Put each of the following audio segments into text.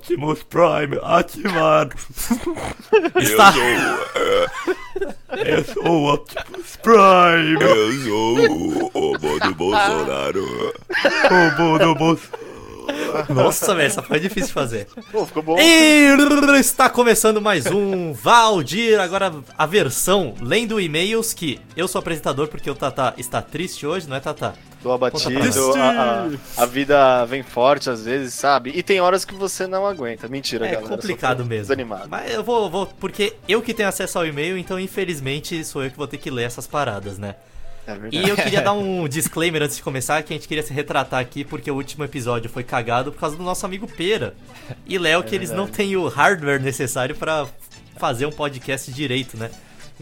Optimus Prime ativado. Está... Eu sou o Optimus Prime. Eu sou o robô do Bolsonaro. Robô do Bolsonaro. Nossa, velho, essa foi difícil de fazer. Pô, ficou bom. E está começando mais um Valdir, agora a versão lendo e-mails que eu sou apresentador porque o Tata está triste hoje, não é Tata? Tô abatido, a, a, a vida vem forte às vezes, sabe? E tem horas que você não aguenta. Mentira, É galera. complicado só tô mesmo. Desanimado. Mas eu vou, vou, porque eu que tenho acesso ao e-mail, então infelizmente sou eu que vou ter que ler essas paradas, né? É. E eu queria dar um disclaimer antes de começar, que a gente queria se retratar aqui, porque o último episódio foi cagado por causa do nosso amigo Pera e Léo, que eles não têm o hardware necessário pra fazer um podcast direito, né?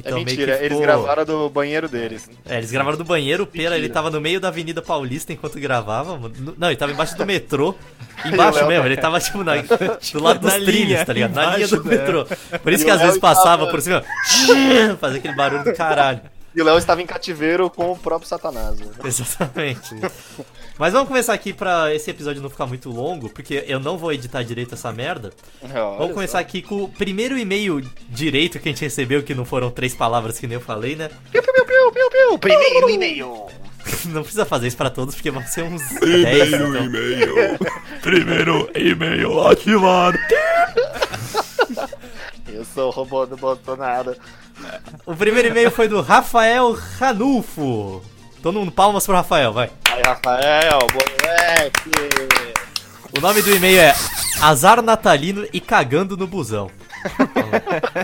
É mentira, eles gravaram do banheiro deles. É, eles gravaram do banheiro, o Pera ele tava no meio da Avenida Paulista enquanto gravava. Não, ele tava embaixo do metrô. Embaixo mesmo, ele tava tipo na, do lado dos trilhos, linha, tá ligado? Na linha do né? metrô. Por isso E que às vezes passava tava- por cima, fazia aquele barulho do caralho. E o Léo estava em cativeiro com o próprio Satanás. né? Exatamente. Mas vamos começar aqui pra esse episódio não ficar muito longo, porque eu não vou editar direito essa merda. Olha Vamos começar aqui com o primeiro e-mail direito que a gente recebeu, que não foram três palavras que nem eu falei, né? Piu, piu, piu, piu, piu, piu. Primeiro e-mail. Não precisa fazer isso pra todos, porque vão ser uns 10. Primeiro Então. e-mail. Primeiro e-mail ativado. Eu sou o robô do Bolsonaro. O primeiro e-mail foi do Rafael Ranulfo. Todo mundo palmas pro Rafael, vai. Aí, Rafael, moleque. O nome do e-mail é Azar Natalino e Cagando no Busão.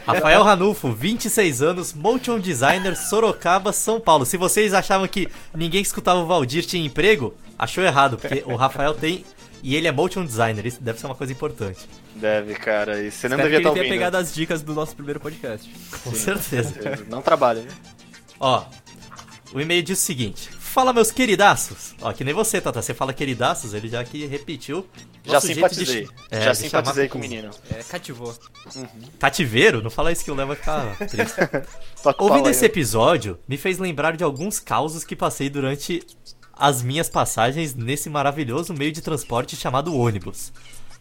Rafael Ranulfo, 26 anos, motion designer, Sorocaba, São Paulo. Se vocês achavam que ninguém que escutava o Valdir tinha emprego, achou errado, porque o Rafael tem e ele é motion designer. Isso deve ser uma coisa importante. Deve, cara. E você não Espero devia que ele estar tenha ouvindo. pegado as dicas do nosso primeiro podcast. Com certeza. Não trabalha, né? Ó, o e-mail diz o seguinte: Fala, meus queridaços. Ó, que nem você, Tata. Você fala queridaços, ele já aqui repetiu. Já Nosso jeito de simpatizei. é, Já de simpatizei chamar com o menino. É, cativou. Cativeiro? Não fala isso que o Léo vai ficar triste. Toca o Ouvindo aí, esse episódio, me fez lembrar de alguns causos que passei durante as minhas passagens nesse maravilhoso meio de transporte chamado ônibus.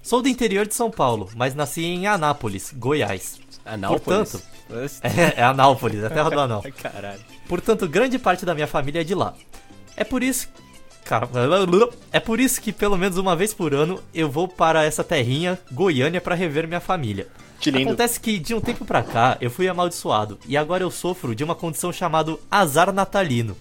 Sou do interior de São Paulo, mas nasci em Anápolis, Goiás. Portanto, é, é Anápolis, é a terra do anão. Caralho. Portanto, grande parte da minha família é de lá. É por isso. Cara, é por isso que pelo menos uma vez por ano eu vou para essa terrinha, Goiânia, para rever minha família. Que lindo. Acontece que de um tempo pra cá eu fui amaldiçoado e agora eu sofro de uma condição chamada azar natalino.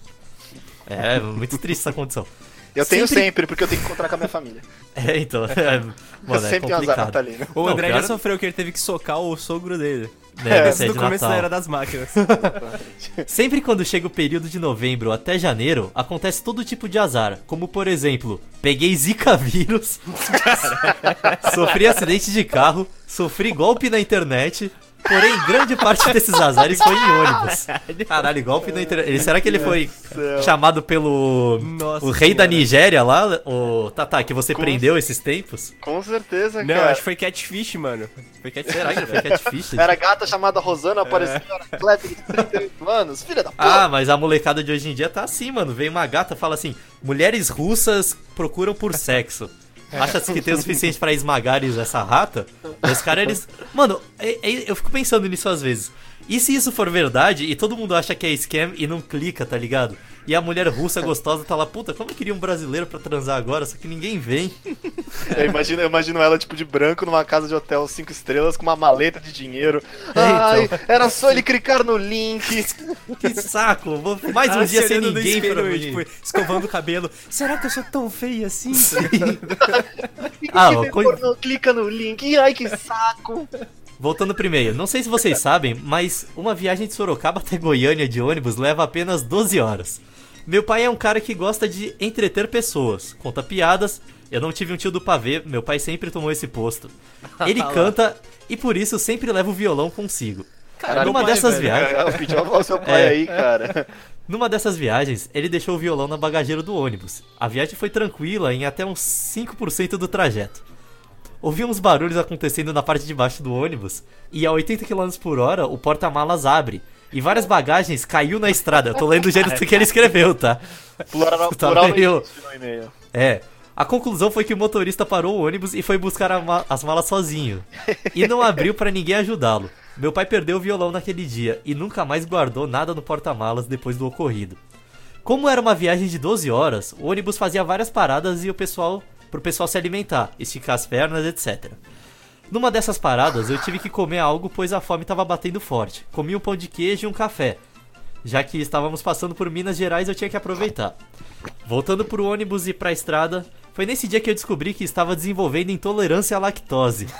É, muito triste essa condição. Eu tenho Sempre- sempre, porque eu tenho que encontrar com a minha família. É, então, é, mano, é sempre um azar complicado. natalino. O André já sofreu que ele teve que socar o sogro dele. É, Antes é de começo Natal. da era das máquinas. Sempre quando chega o período de novembro até janeiro, acontece todo tipo de azar, como por exemplo, peguei zika vírus, sofri acidente de carro, sofri golpe na internet, porém grande parte desses azares foi em ônibus. Caralho, golpe na internet. Será que ele foi chamado pelo Nossa o rei da Senhora. Nigéria lá, o Tata, que você Com- prendeu esses tempos? Com certeza, Não, cara. acho que foi catfish, mano. Foi catfish. Será que foi catfish? Era gata chamada Rosana, apareceu na Kleber de 38 anos. Filha da puta. Ah, mas a molecada de hoje em dia tá assim, mano. Vem uma gata e fala assim: mulheres russas procuram por sexo. Acha que tem o suficiente pra esmagar essa rata? Os caras, eles. Mano, é- é- eu fico pensando nisso às vezes. E se isso for verdade e todo mundo acha que é scam e não clica, tá ligado? E a mulher russa gostosa tá lá, puta, como eu queria um brasileiro pra transar agora, só que ninguém vem. Eu imagino, eu imagino ela, tipo, de branco numa casa de hotel 5 estrelas com uma maleta de dinheiro. É, Ai, então. era só ele clicar no link. Que saco, vou mais um Ela dia se sem ninguém espelho pra mim. tipo, escovando o cabelo. Será que eu sou tão feia assim? Ah, Que ó, vem coi- pornô, clica no link. Ai, que saco. Voltando e-mail, não sei se vocês sabem, mas uma viagem de Sorocaba até Goiânia de ônibus leva apenas 12 horas. Meu pai é um cara que gosta de entreter pessoas, conta piadas. Eu não tive um tio do pavê, meu pai sempre tomou esse posto. Ele canta e por isso sempre leva o violão consigo. Caralho, numa pai, dessas velho. viagens, pedi ao seu pai É. aí, cara. numa dessas viagens, ele deixou o violão na bagageira do ônibus. A viagem foi tranquila em até uns 5% do trajeto. Ouvi uns barulhos acontecendo na parte de baixo do ônibus e a 80 km por hora o porta-malas abre e várias bagagens caiu na estrada. Eu tô lendo o jeito que ele escreveu, tá? Plural, Tá plural meio- no e-mail. É. A conclusão foi que o motorista parou o ônibus e foi buscar ma- as malas sozinho. E não abriu pra ninguém ajudá-lo. Meu pai perdeu o violão naquele dia e nunca mais guardou nada no porta-malas depois do ocorrido. Como era uma viagem de 12 horas, o ônibus fazia várias paradas e o pessoal pro pessoal se alimentar, esticar as pernas, etc. Numa dessas paradas, eu tive que comer algo pois a fome estava batendo forte. Comi um pão de queijo e um café. Já que estávamos passando por Minas Gerais, eu tinha que aproveitar. Voltando pro ônibus e pra estrada, foi nesse dia que eu descobri que estava desenvolvendo intolerância à lactose.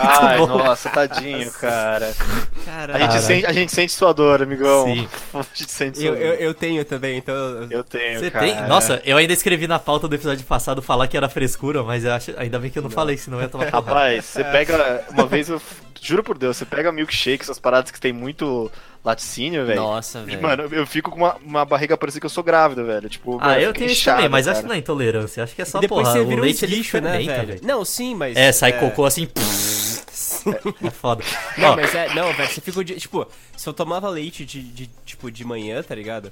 Ah, Ai, bom. nossa, tadinho, cara. A Caralho. gente, sente, a gente sente sua dor, amigão. Sim. A gente sente sua Eu, dor. eu, eu tenho também, então. eu- tenho, Você cara. tem? Nossa, eu ainda escrevi na pauta do episódio passado falar que era frescura, mas eu acho, ainda bem que eu não, falei, senão eu ia tomar. Rapaz, você pega. Uma vez eu. Juro por Deus, você pega milkshake, essas paradas que tem muito laticínio, velho. Nossa, velho. Mano, eu fico com uma, uma barriga parecida que eu sou grávida, velho. Tipo, Ah, mano, eu fica tenho isso inchado, também, mas cara. acho que não é intolerância. Acho que é só, depois porra, você o vira um leite ele lixo, né, velho? velho. Não, sim, mas. É, sai cocô assim. é foda. Não, Ó, mas é. Não, velho, você ficou de. Tipo, se eu tomava leite de, de, tipo, de manhã, tá ligado?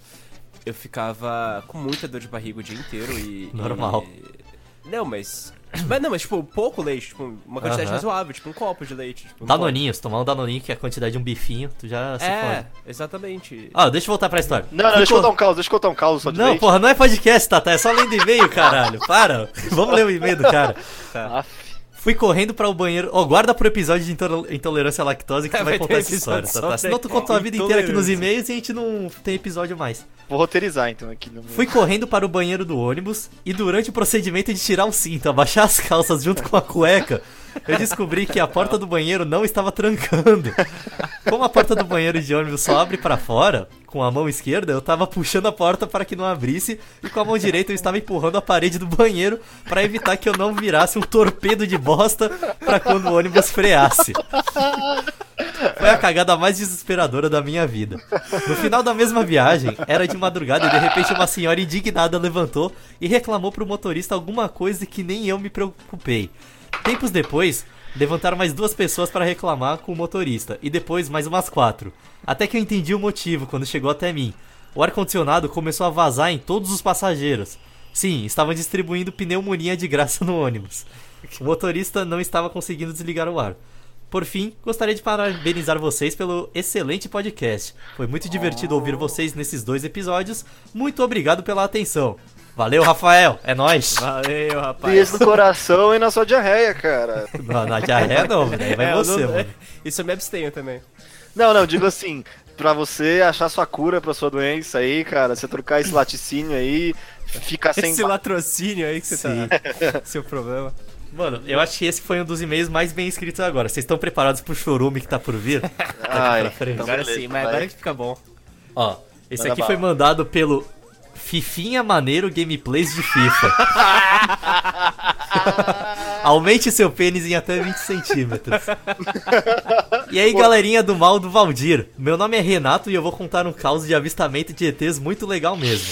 Eu ficava com muita dor de barriga o dia inteiro e. Normal. e- Não, mas. Mas não, mas tipo, pouco leite, tipo, uma quantidade Aham. razoável, tipo um copo de leite. Tipo, um. Danoninho, se tomar um danoninho, que é a quantidade de um bifinho, tu já se É, fode. exatamente. Ah, deixa eu voltar pra história. Não, não, deixa eu co- contar um caos, deixa eu contar um caos só de Não, leite. porra, não é podcast, Tata, é só lendo e-mail, caralho. Para. Vamos ler o e-mail do cara. Aff. Fui correndo para o banheiro. Ó, guarda pro episódio de intol- intolerância à lactose que tu vai Vai ter contar essa episódio história, Tata. pra Senão tu conta a vida inteira aqui nos e-mails e a gente não tem episódio mais. Vou roteirizar então aqui no. Fui correndo para o banheiro do ônibus e durante o procedimento de tirar o cinto, abaixar as calças junto com a cueca, eu descobri que a porta do banheiro não estava trancando. Como a porta do banheiro de ônibus só abre para fora, com a mão esquerda, eu tava puxando a porta para que não abrisse e com a mão direita eu estava empurrando a parede do banheiro para evitar que eu não virasse um torpedo de bosta para quando o ônibus freasse. Foi a cagada mais desesperadora da minha vida. No final da mesma viagem, era de madrugada e de repente uma senhora indignada levantou e reclamou pro motorista alguma coisa que nem eu me preocupei. Tempos depois, levantaram mais duas pessoas para reclamar com o motorista e depois mais umas quatro. Até que eu entendi o motivo quando chegou até mim. O ar-condicionado começou a vazar em todos os passageiros. Sim, estavam distribuindo pneumonia de graça no ônibus. O motorista não estava conseguindo desligar o ar. Por fim, gostaria de parabenizar vocês pelo excelente podcast. Foi muito divertido ouvir vocês nesses dois episódios. Muito obrigado pela atenção. Valeu, Rafael. É nóis. Valeu, rapaz. Beijo no coração e na sua diarreia, cara. Não, na diarreia não, daí vai É, eu você, não- mano. Isso eu me abstenho também. Não, não, digo assim, pra você achar sua cura pra sua doença aí, cara, você trocar esse laticínio aí, ficar sem. Esse latrocínio aí que você Sim. tá. Seu problema. Mano, eu acho que esse foi um dos e-mails mais bem escritos agora. Vocês estão preparados pro chorume que tá por vir? Ai, então Agora beleza, sim, mas vai. agora que fica bom. Ó, esse Manda aqui foi bala. mandado pelo Fifinha Maneiro Gameplays de FIFA. Aumente seu pênis em até 20 centímetros. E aí, galerinha do mal do Valdir. Meu nome é Renato e eu vou contar um caos de avistamento de ETs muito legal mesmo.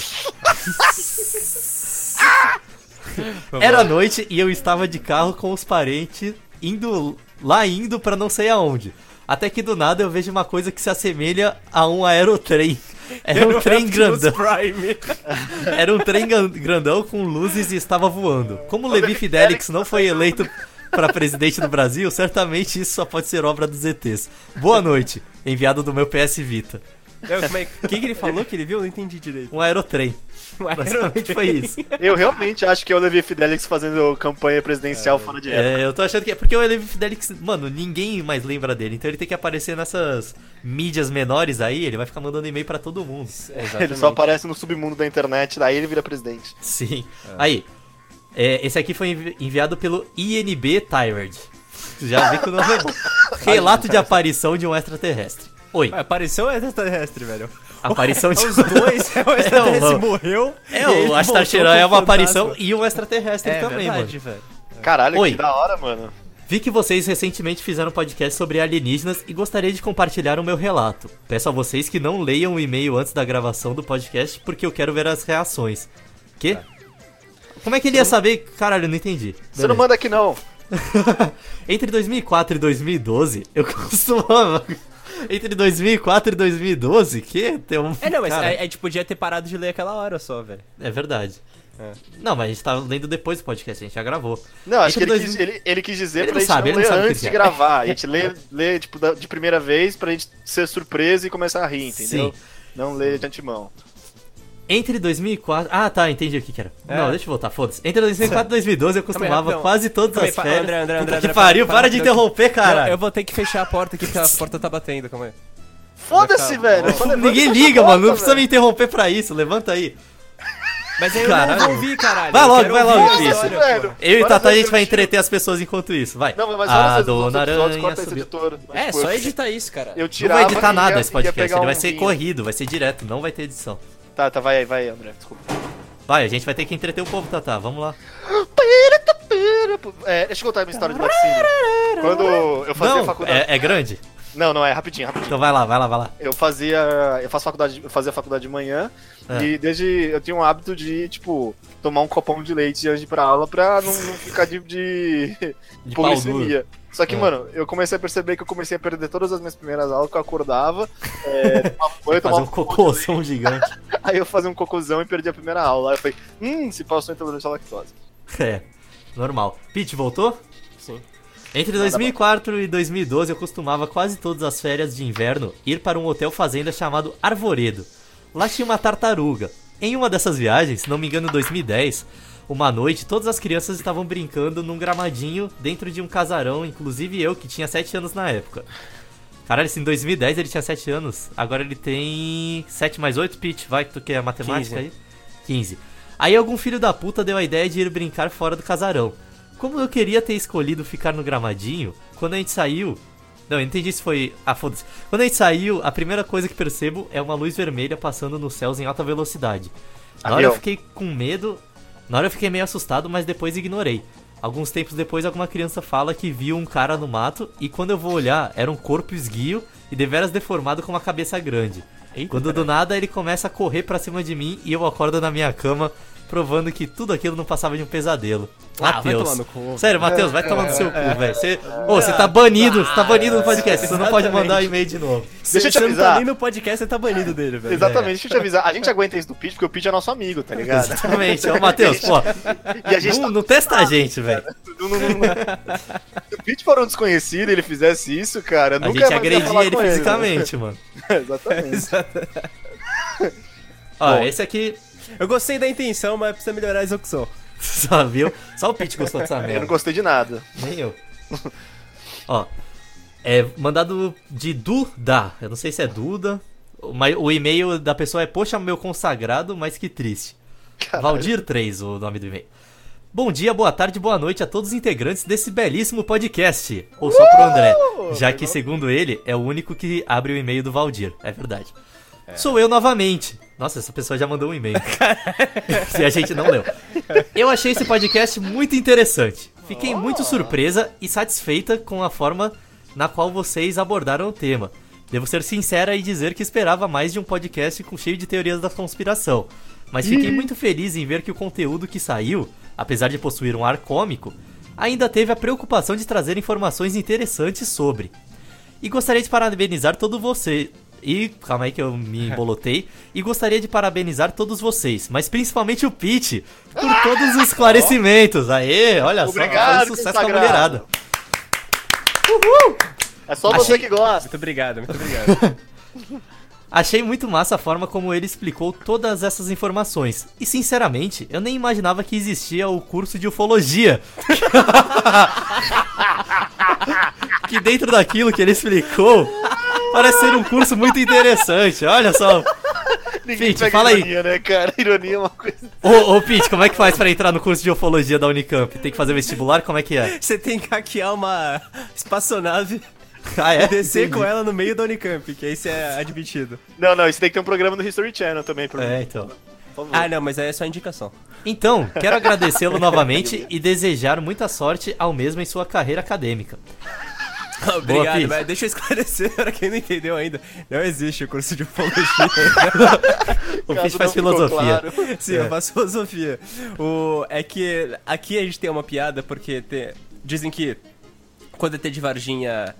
Era noite e eu estava de carro com os parentes indo lá indo pra não sei aonde. Até que do nada eu vejo uma coisa que se assemelha a um aerotrem. Era um trem grandão. Era um trem grandão com luzes e estava voando. Como Levi Fidelix não foi eleito para presidente do Brasil, certamente isso só pode ser obra dos ETs. Boa noite, enviado do meu PS Vita. Como é- O que, que ele falou que ele viu? Eu não entendi direito. Um aerotrem. Um Basicamente foi isso. Eu realmente acho que é o Levi Fidelix fazendo campanha presidencial fora de época. É, eu tô achando que é porque o Levi Fidelix, mano, ninguém mais lembra dele, então ele tem que aparecer nessas mídias menores aí, ele vai ficar mandando e-mail pra todo mundo. Ele só aparece no submundo da internet, daí ele vira presidente. Sim. Aí, é, esse aqui foi envi- enviado pelo INB Tyrant. Já vi que o nome é bom. Relato de aparição de um extraterrestre. Oi, Ué, Apareceu o extraterrestre, velho. aparição de Os dois, é o extraterrestre É, morreu. É, o Sheran é uma aparição fantasma. e um extraterrestre É também, verdade, mano. velho. Caralho, Oi. que da hora, mano. Vi que vocês recentemente fizeram um podcast sobre alienígenas e gostaria de compartilhar o meu relato. Peço a vocês que não leiam o e-mail antes da gravação do podcast porque eu quero ver as reações. Que? Como é que ele ia saber? Caralho, eu não entendi. Você não Beleza. manda aqui não. Entre 2004 e 2012, eu costumava. Entre 2004 e 2012, que? Tem um. É, não, mas Cara, a, a gente podia ter parado de ler aquela hora só, velho. É verdade. Não, mas a gente tá lendo depois do podcast, a gente já gravou. Não, acho que ele, dois- quis, ele, ele quis dizer Ele pra não gente sabe, ele não não ler sabe o que antes que de é. gravar. A gente lê, lê tipo, da- de primeira vez pra gente ser surpresa e começar a rir, entendeu? Sim. Não ler de antemão. Entre 2004. Ah, tá, entendi o que que era. É. Não, deixa eu voltar, foda-se. Entre 2004 e 2012 eu costumava não. quase todas aí, as férias. André, André, Puta André, que André, pariu, para- para de interromper, cara. eu vou ter que fechar a porta aqui porque a porta tá batendo, calma aí. Foda-se, velho. Ninguém liga, porta, mano. Não precisa me interromper pra isso. Levanta aí. Mas aí eu Caralho. não vou ouvir, caralho. Vai logo, vai logo, velho. Eu e Tata a gente vai entreter as pessoas enquanto isso. Vai. Não, mas a nos dona Aranha corta esse subiu. editor. É, só editar isso, cara. Eu Não vai editar nada esse podcast. Ele vai ser corrido, vai ser direto. Não vai ter edição. Tá, tá, vai aí, vai aí, André. Desculpa. Vai, a gente vai ter que entreter o povo, Tata. Vamos lá. É, deixa eu contar a minha história de laticínio. Quando eu fazia Não, faculdade. é, é grande? Não, não é, rapidinho, rapidinho. Então vai lá, vai lá, vai lá. Eu fazia. Eu faço faculdade. Eu fazia faculdade de manhã. É. E desde. Eu tinha um hábito de, tipo, tomar um copão de leite antes de ir pra aula pra não, não ficar de. de, De polissemia. Só que, É. mano, eu comecei a perceber que eu comecei a perder todas as minhas primeiras aulas, que eu acordava, é, tomava banho, tomava um cocôzão gigante. Aí eu fazia um cocôzão e perdi a primeira aula. Aí eu falei, hum, se passou intolerante à lactose. É, normal. Pete, voltou? Sim. Entre 2004 e 2012 eu costumava quase todas as férias de inverno ir para um hotel fazenda chamado Arvoredo. Lá tinha uma tartaruga. Em uma dessas viagens, se não me engano em 2010, uma noite todas as crianças estavam brincando num gramadinho dentro de um casarão, inclusive eu que tinha 7 anos na época. Caralho, se em 2010 ele tinha 7 anos, agora ele tem 7 mais 8, Pete, vai, tu que é matemática 15. aí? 15. Aí algum filho da puta deu a ideia de ir brincar fora do casarão. Como eu queria ter escolhido ficar no gramadinho, quando a gente saiu. Não, eu entendi se foi. Ah, foda-se. Quando a gente saiu, a primeira coisa que percebo é uma luz vermelha passando nos céus em alta velocidade. Na hora eu Avião. fiquei com medo. Na hora eu fiquei meio assustado, mas depois ignorei. Alguns tempos depois, alguma criança fala que viu um cara no mato e quando eu vou olhar, era um corpo esguio e deveras deformado com uma cabeça grande. Eita, Quando do nada ele começa a correr pra cima de mim e eu acordo na minha cama, provando que tudo aquilo não passava de um pesadelo. Ah, Matheus. Sério, Matheus, vai tomar no seu cu, velho. Você, Ô, você tá banido, você tá banido no podcast. Você não pode mandar e-mail de novo. Deixa eu te Você não tá avisar. nem no podcast, você tá banido dele, velho. Exatamente, deixa eu te avisar. A gente aguenta isso do Pitch porque o Pitch é nosso amigo, tá ligado? Exatamente. Ô, Matheus, pô, E a gente não, tá. não testa a gente, velho. Se o Pitch for um desconhecido e ele fizesse isso, cara, A nunca gente mais ia agredia ele né? fisicamente, mano. Exatamente. Ó, Bom. esse aqui, Eu gostei da intenção, mas precisa melhorar a execução. só viu? Só o Pete gostou dessa Eu não merda. gostei de nada. Nem eu. Ó, é mandado de Duda. Eu não sei se é Duda. Mas o e-mail da pessoa é Poxa, meu consagrado, mas que triste. Valdir 3, o nome do e-mail. Bom dia, boa tarde, boa noite a todos os integrantes desse belíssimo podcast. Ou só pro André, já que, segundo ele, é o único que abre o e-mail do Valdir. É verdade. Sou eu novamente. Nossa, essa pessoa já mandou um e-mail. Se a gente não leu. Eu achei esse podcast muito interessante. Fiquei muito surpresa e satisfeita com a forma na qual vocês abordaram o tema. Devo ser sincera e dizer que esperava mais de um podcast com cheio de teorias da conspiração. Mas fiquei muito feliz em ver que o conteúdo que saiu, apesar de possuir um ar cômico, ainda teve a preocupação de trazer informações interessantes sobre. E gostaria de parabenizar todos vocês. E calma aí que eu me embolotei. E gostaria de parabenizar todos vocês, mas principalmente o Pete, por todos os esclarecimentos. Aê, olha Obrigado, só, foi um sucesso com a mulherada. É só você Achei- que gosta. Muito obrigado, muito obrigado. Achei muito massa a forma como ele explicou todas essas informações. E sinceramente, eu nem imaginava que existia o curso de ufologia. que dentro daquilo que ele explicou, parece ser um curso muito interessante. Olha só. Ninguém Pete, fala aí. ironia, né, cara? Ironia é uma coisa. Ô, ô Pete, como é que faz pra entrar no curso de ufologia da Unicamp? Tem que fazer vestibular? Como é que é? Você tem que hackear uma espaçonave Ah, e é? descer Entendi. com ela no meio da Unicamp, que aí você é admitido. Não, não, isso tem que ter um programa do History Channel também, por, É, então. Ah, não, mas aí é só indicação. Então, quero agradecê-lo novamente e desejar muita sorte ao mesmo em sua carreira acadêmica. Obrigado, mas deixa eu esclarecer pra quem não entendeu ainda. Não existe o curso de ufologia. O Caso faz filosofia. claro. Sim, eu faço filosofia. O, é que aqui a gente tem uma piada porque te- dizem que quando o ET de Varginha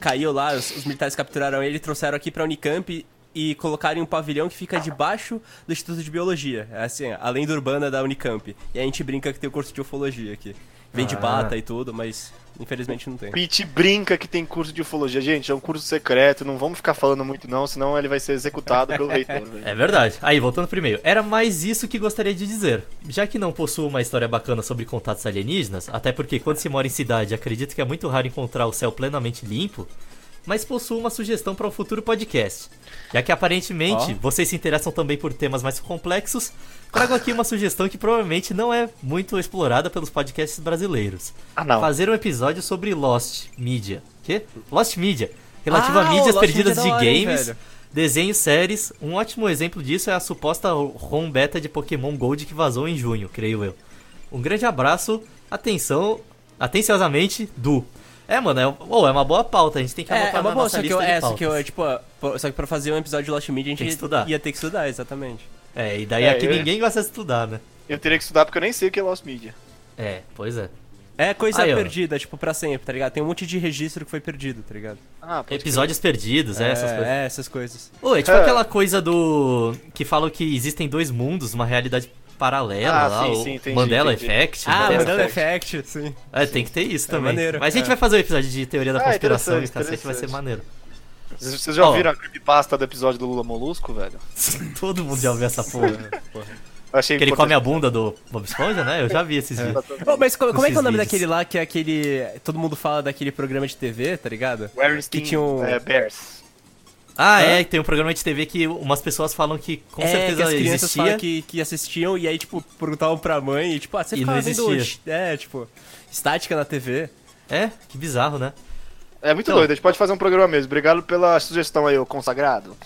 caiu lá, os, os militares capturaram ele e trouxeram aqui pra Unicamp. e colocarem um pavilhão que fica debaixo do Instituto de Biologia. É assim, a lenda urbana da Unicamp. E a gente brinca que tem o curso de ufologia aqui. Vem de Ah. bata e tudo, mas infelizmente não tem. Pete brinca que tem curso de ufologia. Gente, é um curso secreto, não vamos ficar falando muito não, senão ele vai ser executado pelo reitor. É verdade. Aí, voltando pro e-mail. Era mais isso que gostaria de dizer. Já que não possuo uma história bacana sobre contatos alienígenas, até porque quando se mora em cidade, acredito que é muito raro encontrar o céu plenamente limpo, mas possuo uma sugestão para um futuro podcast. Já que aparentemente Ó. vocês se interessam também por temas mais complexos, trago aqui uma sugestão que provavelmente não é muito explorada pelos podcasts brasileiros. Ah, não. Fazer um episódio sobre Lost Media. Quê? Lost Media. Relativo Ah, a mídias Lost perdidas Media é de hora, hein, games, velho? desenhos, séries. Um ótimo exemplo disso é a suposta ROM beta de Pokémon Gold que vazou em junho, creio eu. Um grande abraço, atenção, atenciosamente, Du. É, mano, é, oh, é uma boa pauta, a gente tem que É, anotar é uma na boa, nossa só que, eu, de é, só que eu, pautas. é, tipo, só que pra fazer um episódio de Lost Media a gente estudar. ia ter que estudar, exatamente. É, e daí É, aqui eu- ninguém gosta de estudar, né? Eu teria que estudar porque eu nem sei o que é Lost Media. É, pois é. É coisa Aí, ó. perdida, tipo, pra sempre, tá ligado? Tem um monte de registro que foi perdido, tá ligado? Ah, Episódios perdidos, é, essas coisas. É, essas coisas. Ô, é tipo É. aquela coisa do. que falam que existem dois mundos, uma realidade paralela Ah, lá, sim, o sim, entendi, Mandela entendi. Effect. Ah, Mandela Mandela Effect. Effect, sim. É, tem que ter isso também. maneiro, Mas a gente é. vai fazer um episódio de teoria da Ah, conspiração e interessante, cacete vai ser maneiro. Vocês já Ó. ouviram a creepypasta do episódio do Lula Molusco, velho? Todo mundo já ouviu essa porra. Achei que ele come a bunda do Bob Esponja, né? Eu já vi esses vídeos. Pô, mas como, como é que é o nome vídeos. daquele lá que é aquele. Todo mundo fala daquele programa de TV, tá ligado? Que tinha um- é, Bears. Ah, é, tem um programa de TV que umas pessoas falam que com é, que certeza as crianças existia. falam que, que assistiam e aí, tipo, perguntavam pra mãe e, tipo, ah, você E ficava não vendo. É, tipo, estática na TV. É, que bizarro, né? É muito Então. doido, a gente pode fazer um programa mesmo. Obrigado pela sugestão aí, ô consagrado.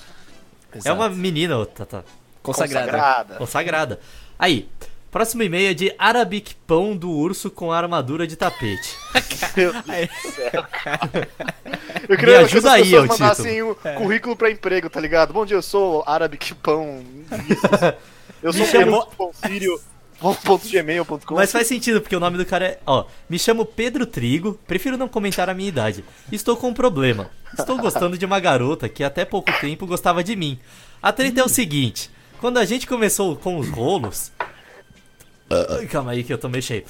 É uma menina, ô, Tata. consagrada. Consagrada. Aí, próximo e-mail é de Arabic Pão do Urso com armadura de tapete. Meu Deus do céu. Eu Me ajuda que as aí, pessoas Tito. mandassem o currículo pra emprego, tá ligado? Bom dia, eu sou Arabic Pão. Eu sou Me chamou- ponto gmail.com. Mas faz sentido, porque o nome do cara é. Ó, me chamo Pedro Trigo, prefiro não comentar a minha idade. Estou com um problema. Estou gostando de uma garota que até pouco tempo gostava de mim. A treta é o seguinte: quando a gente começou com os rolos. Ai, calma aí que eu tô cheio.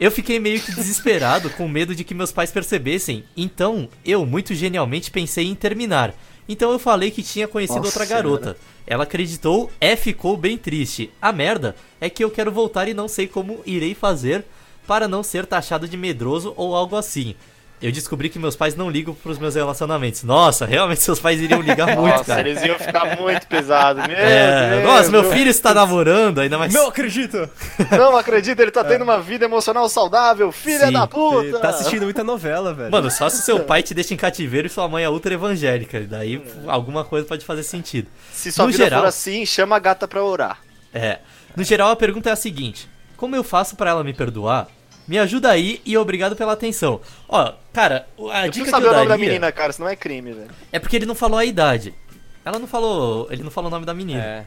Eu fiquei meio que desesperado, com medo de que meus pais percebessem. Então, eu, muito genialmente, pensei em terminar. Então eu falei que tinha conhecido Nossa outra garota. Ela acreditou e ficou bem triste. A merda é que eu quero voltar e não sei como irei fazer para não ser taxado de medroso ou algo assim. Eu descobri que meus pais não ligam pros meus relacionamentos. Nossa, realmente seus pais iriam ligar muito, Nossa, cara. eles iam ficar muito pesados. Meu É, Deus, nossa, meu eu filho está namorando, ainda mais. Não acredito! Não acredito, ele tá tendo uma vida emocional saudável, filha Sim. da puta! Tá assistindo muita novela, velho. Mano, só se seu pai te deixa em cativeiro e sua mãe é ultra evangélica. Daí alguma coisa pode fazer sentido. Se sua no vida geral- for assim, chama a gata pra orar. É. No geral, a pergunta é a seguinte: Como eu faço pra ela me perdoar? Me ajuda aí e obrigado pela atenção. Ó, cara, a Eu dica que saber eu o nome daria da menina, cara, senão é crime, velho. é porque ele não falou a idade. Ela não falou, ele não falou o nome da menina. É.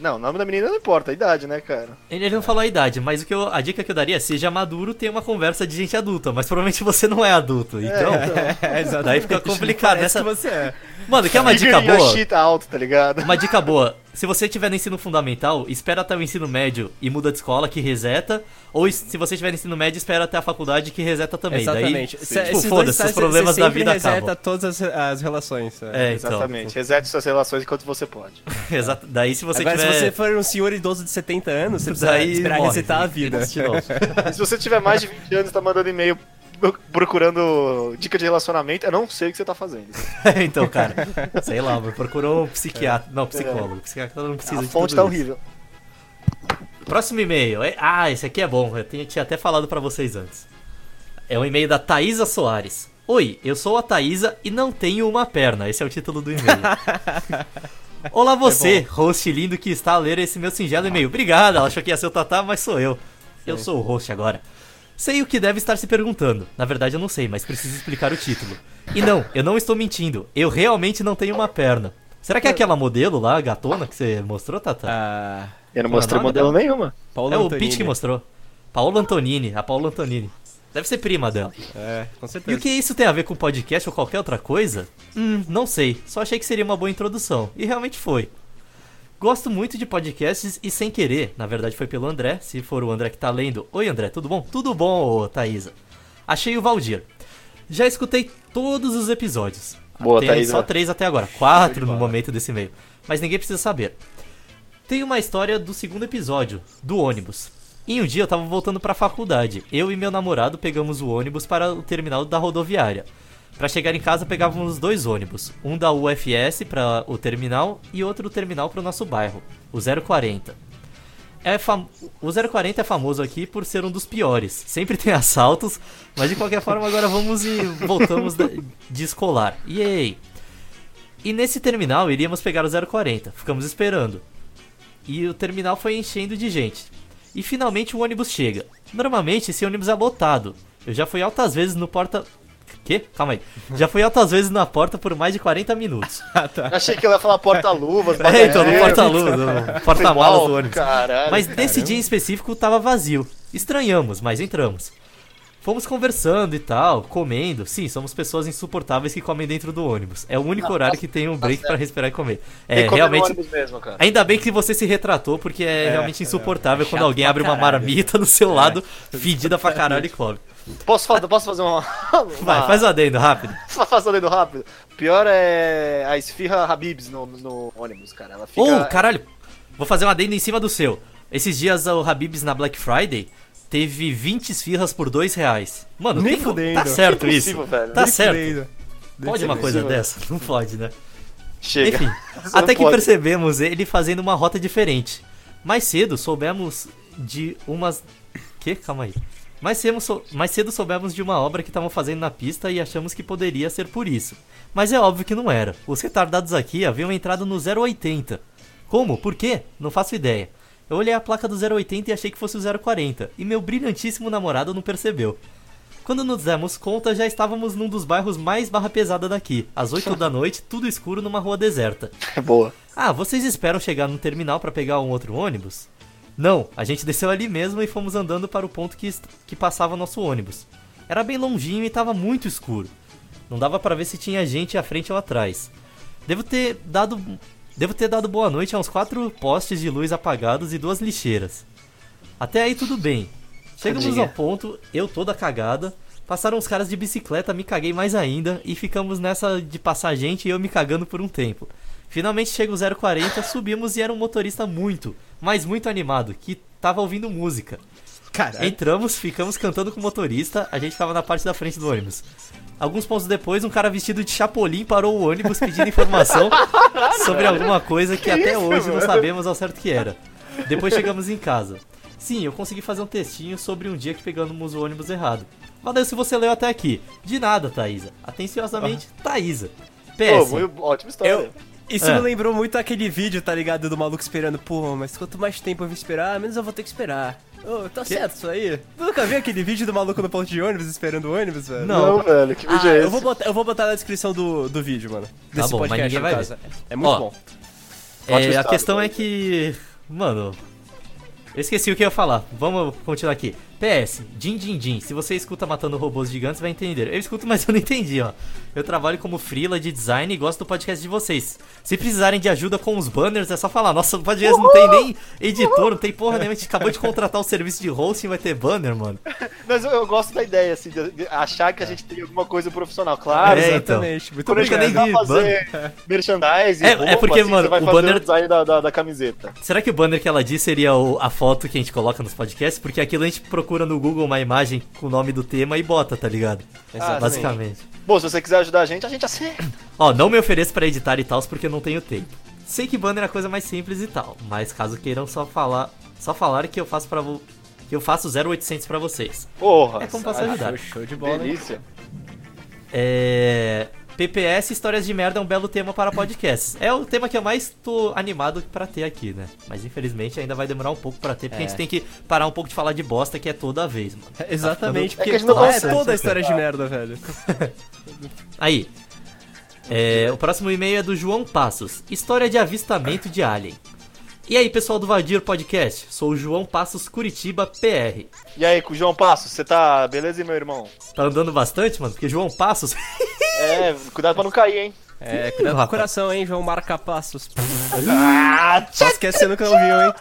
Não, o nome da menina não importa, a idade, né, cara? Ele, ele não falou a idade, mas o que eu, a dica que eu daria é seja maduro, tenha uma conversa de gente adulta, mas provavelmente você não é adulto. Então, É, exatamente. daí fica complicado. Essa... que você é. Mano, quer uma dica boa? out, tá ligado? Uma dica boa. Se você estiver no ensino fundamental, espera até o ensino médio e muda de escola, que reseta. Ou se você estiver no ensino médio, espera até a faculdade, que reseta também. Exatamente. Daí, Se- tipo, foda-se, os problemas da vida reseta acabam. todas as, as relações. É, então. Exatamente. Resete suas relações enquanto você pode. Exato. Daí se você Agora, tiver... se você for um senhor idoso de 70 anos, você precisa daí esperar morre, resetar a vida. nasce de novo. Se você tiver mais de 20 anos e tá mandando e-mail procurando dica de relacionamento, eu não sei o que você tá fazendo. então, cara, sei lá, procurou um psiquiatra. Não, psicólogo. Psiquiatra não precisa a de fonte tá isso. horrível. Próximo e-mail. é- Ah, esse aqui é bom. Eu tinha, tinha até falado pra vocês antes. É um e-mail da Thaisa Soares. Oi, eu sou a Thaisa e não tenho uma perna. Esse é o título do e-mail. Olá você, host lindo que está a ler esse meu singelo e-mail. Obrigado, ela achou que ia ser o Tatá, mas sou eu. Eu sou o host agora. Sei o que deve estar se perguntando. Na verdade eu não sei, mas preciso explicar o título. E não, eu não estou mentindo. Eu realmente não tenho uma perna. Será que é aquela modelo lá, a gatona, que você mostrou, Tatá? Ah, Eu não é o mostrei modelo nenhuma. Paulo é o Antonini. Pete que mostrou. Paulo Antonini, a Paulo Antonini. Deve ser prima dela. É, com E certeza. o que isso tem a ver com podcast ou qualquer outra coisa? Hum, não sei. Só achei que seria uma boa introdução. E realmente foi. Gosto muito de podcasts e sem querer, na verdade foi pelo André, se for o André que tá lendo. Oi André, tudo bom? Tudo bom, ô, Thaísa. Achei o Valdir. Já escutei todos os episódios. Boa, Tem Thaísa. só três até agora, quatro no momento desse e-mail. Mas ninguém precisa saber. Tem uma história do segundo episódio, do ônibus. Em um dia eu tava voltando pra faculdade. Eu e meu namorado pegamos o ônibus para o terminal da rodoviária. Pra chegar em casa pegávamos dois ônibus, um da UFS para o terminal e outro do terminal para o nosso bairro, o 040. É fam... O 040 é famoso aqui por ser um dos piores. Sempre tem assaltos, mas de qualquer forma agora vamos e voltamos de escolar. Yay! E nesse terminal iríamos pegar o 040. Ficamos esperando. E o terminal foi enchendo de gente. E finalmente o ônibus chega. Normalmente esse ônibus é lotado. Eu já fui altas vezes no porta. Quê? Calma aí. Já fui altas vezes na porta por mais de 40 minutos. Achei que ela ia falar porta-luvas. É, então, no porta-luvas, porta-malas do ônibus. Caralho. Mas nesse dia em específico tava vazio. Estranhamos, mas entramos. Fomos conversando e tal, comendo. Sim, somos pessoas insuportáveis que comem dentro do ônibus. É o único horário que tem um break pra respirar e comer. Tem É, que comer no realmente. ônibus mesmo, cara. Ainda bem que você se retratou, porque é, realmente insuportável quando alguém abre uma marmita do seu lado, fedida pra caralho e come. Posso, fa- posso fazer uma. Vai, faz o adendo, rápido. Só fazer lendo rápido. Pior é a esfirra Habibs no, no ônibus, cara. Ela fica. Ô, caralho, vou fazer um adendo em cima do seu. Esses dias o Habibs na Black Friday teve 20 esfirras por 2 reais. Mano, Nem tem- fudendo. tá certo isso. velho. Tá Nem certo. fudendo. Pode uma coisa dessa? Não pode, né? Chega. Enfim, Você até que pode. percebemos ele fazendo uma rota diferente. Mais cedo soubemos de umas. Que? Calma aí. Mais cedo, sou... Mais cedo soubemos de uma obra que estavam fazendo na pista e achamos que poderia ser por isso. Mas é óbvio que não era. Os retardados aqui haviam entrado no 080. Como? Por quê? Não faço ideia. Eu olhei a placa do 080 e achei que fosse o 040, e meu brilhantíssimo namorado não percebeu. Quando nos demos conta, já estávamos num dos bairros mais barra pesada daqui, às 8 da noite, tudo escuro numa rua deserta. Boa. Ah, vocês esperam chegar no terminal para pegar um outro ônibus? Não, a gente desceu ali mesmo e fomos andando para o ponto que, que passava nosso ônibus. Era bem longinho e estava muito escuro. Não dava para ver se tinha gente à frente ou atrás. Devo ter dado devo ter dado boa noite a uns quatro postes de luz apagados e duas lixeiras. Até aí tudo bem. Chegamos ao ponto, eu toda cagada, passaram os caras de bicicleta, me caguei mais ainda e ficamos nessa de passar gente e eu me cagando por um tempo. Finalmente chega o 040, subimos e era um motorista muito, mas muito animado, que tava ouvindo música. Caralho. Entramos, ficamos cantando com o motorista, a gente tava na parte da frente do ônibus. Alguns pontos depois, um cara vestido de chapolim parou o ônibus pedindo informação sobre alguma coisa que até hoje não sabemos ao certo que era. Depois chegamos em casa. Sim, eu consegui fazer um textinho sobre um dia que pegamos o ônibus errado. Valeu se você leu até aqui. De nada, Thaísa. Atenciosamente, Thaísa. Pô, PS. muito ótima história. Eu, isso É. me lembrou muito aquele vídeo, tá ligado? Do maluco esperando. Pô, mas quanto mais tempo eu vou esperar, menos eu vou ter que esperar. Ô, tá certo isso aí? Tu nunca viu aquele vídeo do maluco no ponto de ônibus esperando o ônibus, velho? Não. Não, velho, que vídeo Ah, é esse? eu vou, botar, eu vou botar na descrição do, do vídeo, mano. Desse bom, mas podcast, ninguém no vai caso. É muito Ó, bom. É, a questão é que. Mano. Eu esqueci o que eu ia falar. Vamos continuar aqui. PS, Din Din Din. Se você escuta Matando Robôs Gigantes, vai entender. Eu escuto, mas eu não entendi, ó. Eu trabalho como freela de design e gosto do podcast de vocês. Se precisarem de ajuda com os banners, é só falar. Nossa, o podcast não tem nem editor, não tem porra nenhuma. A gente acabou de contratar o serviço de hosting, vai ter banner, mano. Mas eu, eu gosto da ideia, assim, de, achar que a gente tem alguma coisa profissional. Claro, É, então. Exatamente. Muito Quando a gente obrigado. a fazer merchandising, É- é roupa, porque, assim, mano, você vai o fazer banner- o design da, da, da camiseta. Será que o banner que ela disse seria o- a foto que a gente coloca nos podcasts? Porque aquilo a gente procura no Google uma imagem com o nome do tema e bota, tá ligado? Exatamente. Basicamente. Bom, se você quiser ajudar a gente, a gente aceita. Ó, não me ofereço pra editar e tal, porque eu não tenho tempo. Sei que banner é a coisa mais simples e tal, mas caso queiram só falar, só falar que eu faço para que eu faço 0800 pra vocês. Porra. É como posso ajudar. Show, show de bola, hein? Delícia. É, PPS Histórias de Merda é um belo tema para podcasts. É o tema que eu mais tô animado pra ter aqui, né? Mas infelizmente ainda vai demorar um pouco pra ter, porque a É. gente tem que parar um pouco de falar de bosta que é toda vez, mano. Exatamente, É porque que a gente não lá é consegue, toda a história de merda, velho. Aí. É, o próximo e-mail é do João Passos. História de avistamento de alien. E aí, pessoal do Vadir Podcast? Sou o João Passos Curitiba PR. E aí, com o João Passos, você tá beleza, meu irmão? Tá andando bastante, mano? Porque João Passos. É, cuidado pra não cair, hein? É, cuidado com o coração, hein, João Marca-Passos. Só esquecendo que não viu, hein?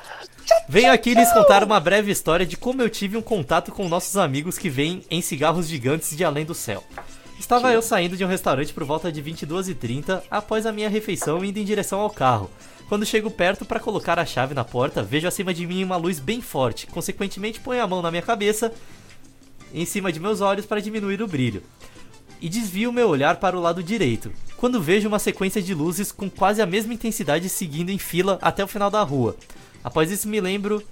Venho aqui lhes contar uma breve história de como eu tive um contato com nossos amigos que vêm em cigarros gigantes de além do céu. Estava eu saindo de um restaurante por volta de 22h30 após a minha refeição indo em direção ao carro. Quando chego perto para colocar a chave na porta, vejo acima de mim uma luz bem forte. Consequentemente, ponho a mão na minha cabeça, em cima de meus olhos para diminuir o brilho. E desvio meu olhar para o lado direito, quando vejo uma sequência de luzes com quase a mesma intensidade seguindo em fila até o final da rua. Após isso, me lembro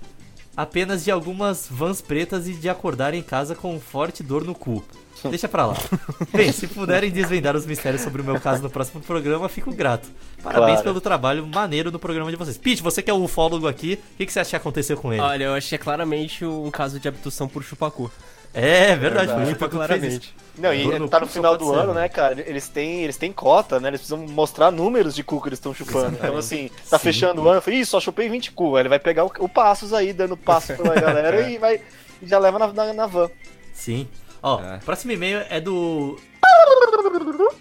apenas de algumas vans pretas e de acordar em casa com um forte dor no cu. Deixa pra lá. Bem, se puderem desvendar os mistérios sobre o meu caso no próximo programa, fico grato. Parabéns Claro. pelo trabalho maneiro no programa de vocês. Pete, você que é o ufólogo aqui, o que, que você acha que aconteceu com ele? Olha, eu achei claramente um caso de abdução por chupacu. é, verdade, foi o Muito Chupacu que fez isso. claramente. Não, e Bruno, tá no final do ano, né? cara? Eles têm, eles têm cota, né? Eles precisam mostrar números de cu que eles estão chupando. Então, assim, tá Sim. fechando o ano, eu falei, ih, só chupei 20 cu. Aí ele vai pegar o, o passos aí, dando passo pra galera e vai. E já leva na, na, na van. Sim. Ó, É. próximo e-mail é do.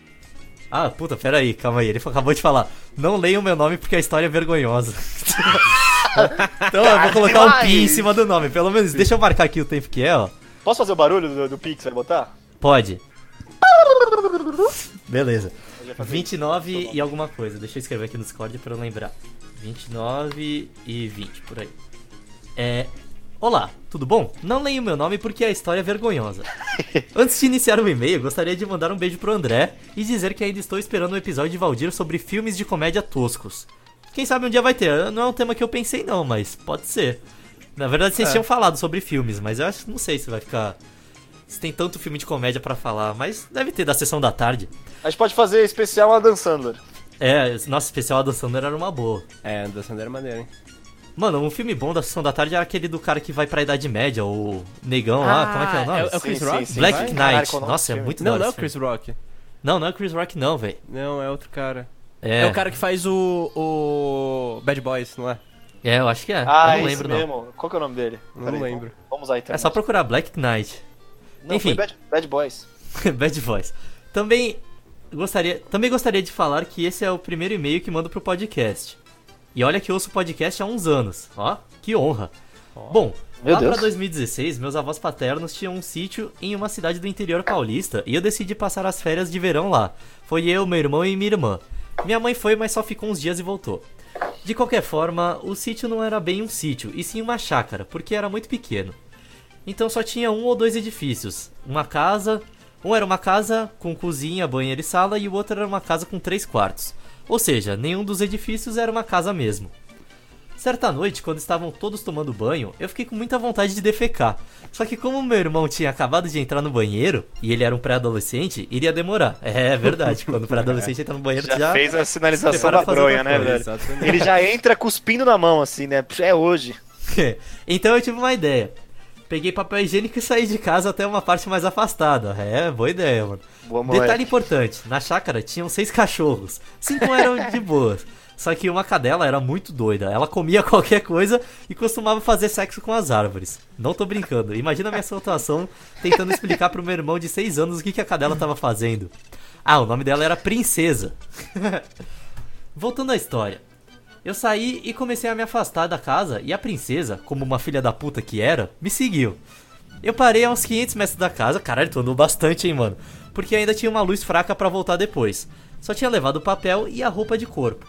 Ah, puta, pera aí, calma aí. Ele acabou de falar. Não leiam meu nome porque a história é vergonhosa. então eu vou colocar um pi em cima do nome. Pelo menos, deixa eu marcar aqui o tempo que é, ó. Posso fazer o barulho do, do Pix, vai botar? Pode. Beleza. 29 e alguma coisa. Deixa eu escrever aqui no Discord pra eu lembrar. 29 e 20, por aí. É. Olá, tudo bom? Não leio meu nome porque a história é vergonhosa. Antes de iniciar o e-mail, gostaria de mandar um beijo pro André e dizer que ainda estou esperando um episódio de Valdir sobre filmes de comédia toscos. Quem sabe um dia vai ter. Não é um tema que eu pensei não, mas pode ser. Na verdade, vocês É. tinham falado sobre filmes, mas eu acho, não sei se vai ficar se tem tanto filme de comédia pra falar, mas deve ter da sessão da tarde. A gente pode fazer especial Adam Sandler. É, nossa, especial Adam Sandler era uma boa. É, da Sandra maneira, hein? Mano, um filme bom da sessão da tarde era aquele do cara que vai pra Idade Média, o negão lá, como é que é o nome? É, é o Chris Sim, Rock? sim, sim. Black vai? Knight. Nome Nossa, é muito da Não, não é o. Chris Rock. Não, não é o Chris Rock não, velho. Não, é outro cara. É, É, o cara que faz o, o Bad Boys, não é? é, eu acho que é. Ah, eu não lembro não. mesmo. Qual que é o nome dele? Não Peraí, lembro. Vamos, vamos aí, então. É só procurar Black Knight. Não, enfim. foi Bad, Bad Boys. Bad Voice. Também gostaria, também gostaria de falar que esse é o primeiro e-mail que mando pro podcast. E olha que eu ouço podcast há uns anos. Ó, que honra. Bom, Meu lá Deus. pra 2016, meus avós paternos tinham um sítio em uma cidade do interior paulista e eu decidi passar as férias de verão lá. Foi eu, meu irmão e minha irmã. Minha mãe foi, mas só ficou uns dias e voltou. De qualquer forma, o sítio não era bem um sítio, e sim uma chácara, porque era muito pequeno. Então só tinha um ou dois edifícios. Uma casa. Um era uma casa com cozinha, banheiro e sala, e o outro era uma casa com três quartos. Ou seja, nenhum dos edifícios era uma casa mesmo. Certa noite, quando estavam todos tomando banho, eu fiquei com muita vontade de defecar. Só que como meu irmão tinha acabado de entrar no banheiro, e ele era um pré-adolescente, iria demorar. É verdade, quando o pré-adolescente entra no banheiro, Já, já... fez a sinalização da bronha, né, velho? Ele já entra cuspindo na mão, assim, né? É hoje. então eu tive uma ideia. Peguei papel higiênico e saí de casa até uma parte mais afastada. É, boa ideia, mano. Boa moleque. Detalhe importante, na chácara tinham seis cachorros. Cinco eram de boas. Só que uma cadela era muito doida. Ela comia qualquer coisa e costumava fazer sexo com as árvores. Não tô brincando. Imagina a minha situação tentando explicar pro meu irmão de seis anos o que, que a cadela tava fazendo. Ah, o nome dela era Princesa. Voltando à história. Eu saí e comecei a me afastar da casa e a princesa, como uma filha da puta que era, me seguiu. Eu parei a uns 500 metros da casa, caralho, tu andou bastante, hein, mano. Porque ainda tinha uma luz fraca pra voltar depois. Só tinha levado o papel e a roupa de corpo.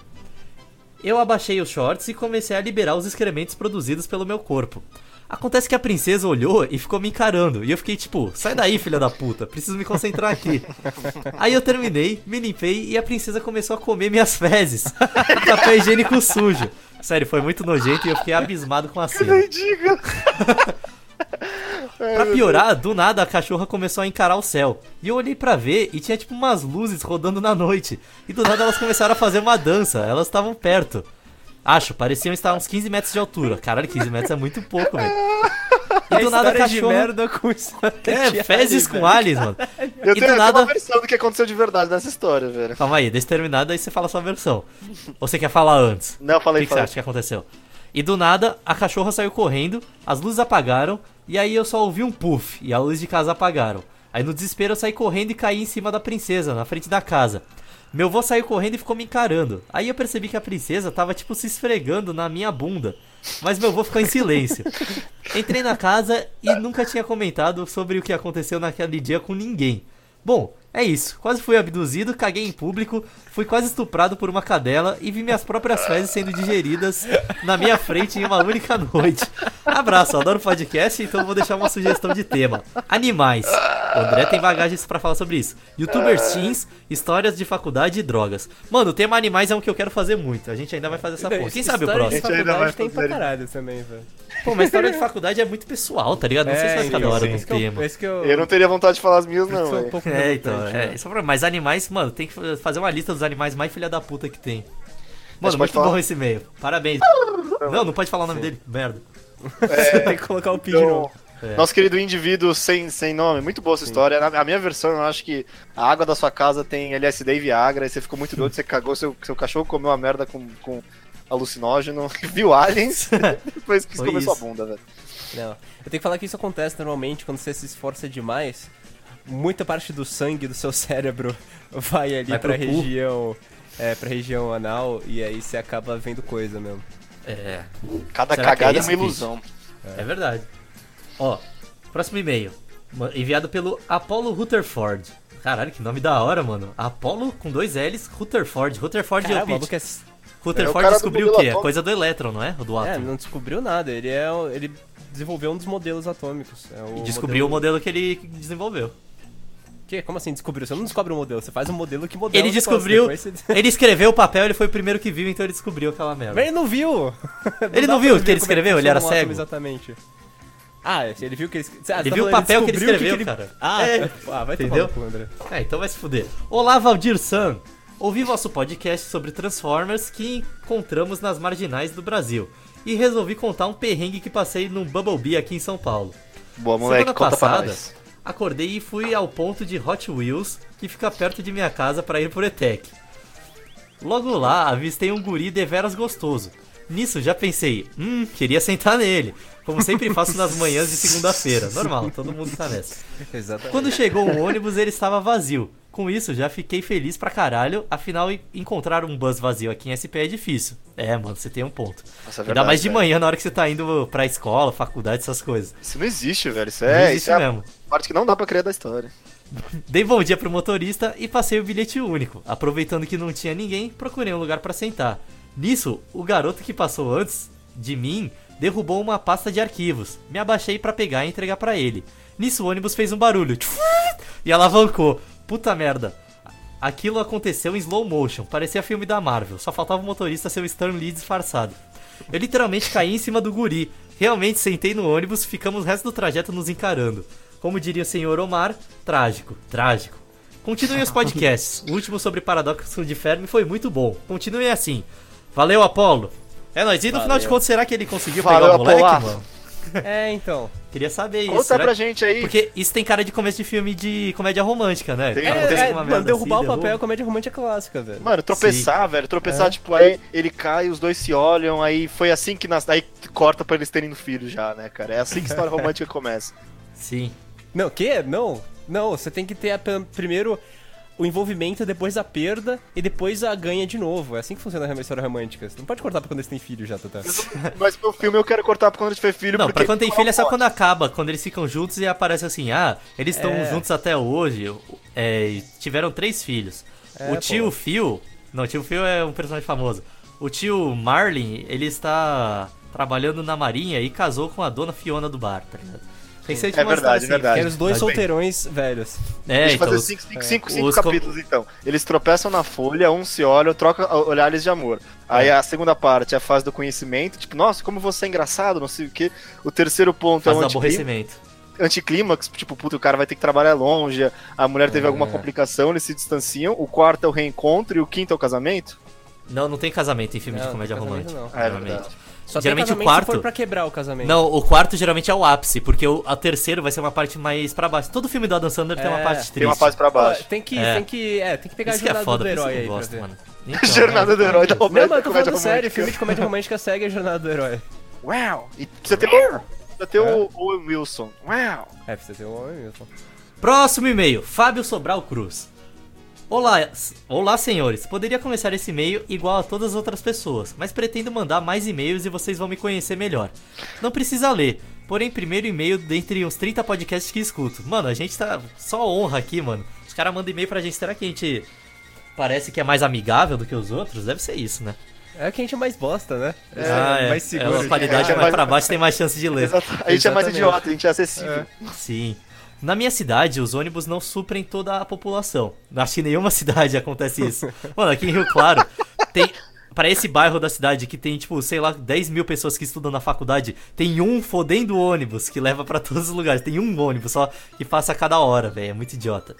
Eu abaixei os shorts e comecei a liberar os excrementos produzidos pelo meu corpo. Acontece que a princesa olhou e ficou me encarando. E eu fiquei tipo, sai daí, filha da puta, preciso me concentrar aqui. Aí eu terminei, me limpei e a princesa começou a comer minhas fezes. Papel higiênico sujo. Sério, foi muito nojento e eu fiquei abismado com a cena. Diga. Pra piorar, do nada a cachorra começou a encarar o céu. E eu olhei pra ver e tinha tipo umas luzes rodando na noite. E do nada elas começaram a fazer uma dança. Elas estavam perto. Acho, pareciam estar a uns 15 metros de altura. Caralho, 15 metros é muito pouco, velho. E do nada a História de cachorra. merda com É, fezes com aliens, mano. Eu E tenho, do nada- uma versão do que aconteceu de verdade nessa história, velho. Calma aí, deixa terminar, daí você fala a sua versão. Ou você quer falar antes? Não, O falei, que, que você acha que aconteceu? E do nada, a cachorra saiu correndo, as luzes apagaram, e aí eu só ouvi um puff, e a luz de casa apagaram. Aí no desespero eu saí correndo e caí em cima da princesa, na frente da casa. Meu avô saiu correndo e ficou me encarando. Aí eu percebi que a princesa tava tipo se esfregando na minha bunda. Mas meu avô ficou em silêncio. Entrei na casa e nunca tinha comentado sobre o que aconteceu naquele dia com ninguém. Bom, é isso. Quase fui abduzido, caguei em público, fui quase estuprado por uma cadela e vi minhas próprias fezes sendo digeridas na minha frente em uma única noite. Abraço, adoro podcast, então vou deixar uma sugestão de tema: animais. O André tem bagagens pra falar sobre isso. Youtubers teens, histórias de faculdade e drogas. Mano, o tema animais é um que eu quero fazer muito. A gente ainda vai fazer essa porra. Quem sabe o próximo? de A gente ainda tem pra fazer. caralho também, velho. Pô, mas história de faculdade é muito pessoal, tá ligado? Não sei se vai ficar da hora que eu- tema. Eu... Eu não teria vontade de falar as minhas, não, um É, então, é, né? isso é o problema. Mas animais, mano, tem que fazer uma lista dos animais mais filha da puta que tem. Mano, muito falar? bom esse e-mail. Parabéns. Não, não pode falar o nome dele. Merda. Tem que colocar o PIN de Então. É. Nosso querido indivíduo sem, sem nome, muito boa essa história. Na, a minha versão, eu acho que a água da sua casa tem LSD e Viagra, e você ficou muito doido, você cagou, seu, seu cachorro comeu uma merda com, com alucinógeno, viu aliens, depois que Foi comeu sua bunda, velho. Não. Eu tenho que falar que isso acontece normalmente quando você se esforça demais. Muita parte do sangue do seu cérebro vai ali Vai pra região. É, pra região anal e aí você acaba vendo coisa mesmo. É, Cada Será que cagada é é, uma ilusão. é verdade. Ó, próximo e-mail. Ma- Enviado pelo Apollo Rutherford. Caralho, que nome da hora, mano. Apollo com dois L's, Rutherford. Rutherford é Cara, o o Pete. é... É o Rutherford cara do descobriu o modelo quê? A atômico. coisa do elétron, não é? Do é, átomo. não descobriu nada. Ele é. o- Ele desenvolveu um dos modelos atômicos. É o E descobriu o modelo que ele desenvolveu. Que? Como assim descobriu? Você não descobre o modelo, você faz um modelo que modela Ele o descobriu. você- Ele escreveu o papel, ele foi o primeiro que viu, então ele descobriu aquela merda. Mas ele não viu! Ele dá não pra viu ver que ele é escreveu? Ele era um cego? Exatamente. Ah, ele viu que ele. Ah, Ele tá viu o papel que ele escreveu, cara. Ah, É. ah, vai Entendeu? tomar André. É, então vai se fuder. Olá, Valdir San. Ouvi vosso podcast sobre Transformers que encontramos nas marginais do Brasil. E resolvi contar um perrengue que passei no Bumblebee aqui em São Paulo. Boa, moleque, Semana conta pra passada, nós. Acordei e fui ao ponto de Hot Wheels, que fica perto de minha casa para ir pro ETEC. Logo lá, avistei um guri deveras gostoso. Nisso já pensei, hum, queria sentar nele. Como sempre faço nas manhãs de segunda-feira. Normal, todo mundo tá nessa. Exatamente. Quando chegou o ônibus, ele estava vazio. Com isso, já fiquei feliz pra caralho. Afinal, en- encontrar um bus vazio aqui em SP é difícil. É, mano, você tem um ponto. Nossa, é Ainda verdade, mais de velho. manhã, na hora que você tá indo pra escola, faculdade, essas coisas. Isso não existe, velho. Isso Não é, existe isso é a mesmo. parte que não dá pra criar da história. Dei bom dia pro motorista e passei o bilhete único. Aproveitando que não tinha ninguém, procurei um lugar pra sentar. Nisso, o garoto que passou antes de mim derrubou uma pasta de arquivos. Me abaixei pra pegar e entregar pra ele. Nisso, o ônibus fez um barulho e alavancou. Puta merda. Aquilo aconteceu em slow motion, parecia filme da Marvel, só faltava o motorista ser o Stan Lee disfarçado. Eu literalmente caí em cima do guri. Realmente sentei no ônibus, ficamos o resto do trajeto nos encarando. Como diria o senhor Omar, trágico, trágico. Continuem os podcasts. O último sobre Paradoxo de Fermi foi muito bom. Continuem assim. Valeu, Apolo. É nóis. E no final de Valeu. contas, será que ele conseguiu Valeu, pegar o moleque, mano? É, então. Queria saber isso. Conta será pra que- gente aí. Porque isso tem cara de começo de filme de comédia romântica, né? Tem. É, uma mano, derrubar assim, o papel é comédia romântica clássica, velho. Mano, tropeçar, velho, tropeçar, tipo, aí ele cai, os dois se olham, aí foi assim que nas... aí corta pra eles terem um filho já, né, cara? É assim que a história romântica começa. Sim. Não, que? Não. Não, você tem que ter a primeiro o envolvimento, depois a perda e depois a ganha de novo. É assim que funciona a história romântica. Você não pode cortar pra quando eles têm filho já, Tata. Mas meu filme eu quero cortar pra quando ele tiver filho, Não, porque... pra quando tem filho é só quando acaba, quando eles ficam juntos e aparece assim, ah, eles estão É. juntos até hoje, é, e tiveram três filhos. É, o tio pô. Phil, não, o tio Phil é um personagem famoso. O tio Marlin, ele está trabalhando na marinha e casou com a dona Fiona do bar, tá ligado? Tem É uma verdade, história é verdade. Era os dois Mas bem. solteirões velhos. É, Deixa então, fazer cinco, cinco, cinco, cinco os com- capítulos, então. Eles tropeçam na folha, um se olha, troca olhares de amor. Aí a segunda parte é a fase do conhecimento, tipo, nossa, como você é engraçado, não sei o quê. O terceiro ponto é do o anticlímax, aborrecimento. anticlímax, tipo, puta, o cara vai ter que trabalhar longe, a mulher teve É. alguma complicação, eles se distanciam. O quarto é o reencontro e o quinto é o casamento. Não, não tem casamento em filme de Não, comédia casamento romântica. não. É geralmente. Só Geralmente o quarto- se for pra quebrar o casamento. Não, o quarto geralmente é o ápice, porque o a terceiro vai ser uma parte mais pra baixo. Todo filme do Adam Sandler tem uma É, parte triste. Tem uma fase pra baixo. tem que, É. tem que, é, tem que pegar Isso a é jornada foda, do por isso que herói aí pra gosto, mano. Então, Jornada do Herói da Não, Roberta. mas eu tô comédia falando sério, romântica. filme de comédia romântica segue a jornada do herói. Uau! E precisa ter, precisa ter o Owen Wilson. Uau! É, precisa ter um homem mesmo. Próximo e-mail, Fábio Sobral Cruz. Olá, olá senhores. Poderia começar esse e-mail igual a todas as outras pessoas, mas pretendo mandar mais e-mails e vocês vão me conhecer melhor. Não precisa ler, porém primeiro e-mail dentre uns 30 podcasts que escuto. Mano, a gente tá só honra aqui, mano. Os caras mandam e-mail pra gente, será que a gente parece que é mais amigável do que os outros? Deve ser isso, né? É o que a gente é mais bosta, né? É, ah, é. mais é, seguro. a qualidade É, mais mas- pra baixo tem mais chance de ler. Exato. A gente é mais Exatamente. idiota, a gente é acessível. Sim. Na minha cidade, os ônibus não suprem toda a população. Acho que nenhuma cidade acontece isso. Mano, aqui em Rio Claro, tem. Pra esse bairro da cidade que tem, tipo, sei lá, 10 mil pessoas que estudam na faculdade, tem um fodendo ônibus que leva pra todos os lugares. Tem um ônibus só que passa a cada hora, velho. É muito idiota.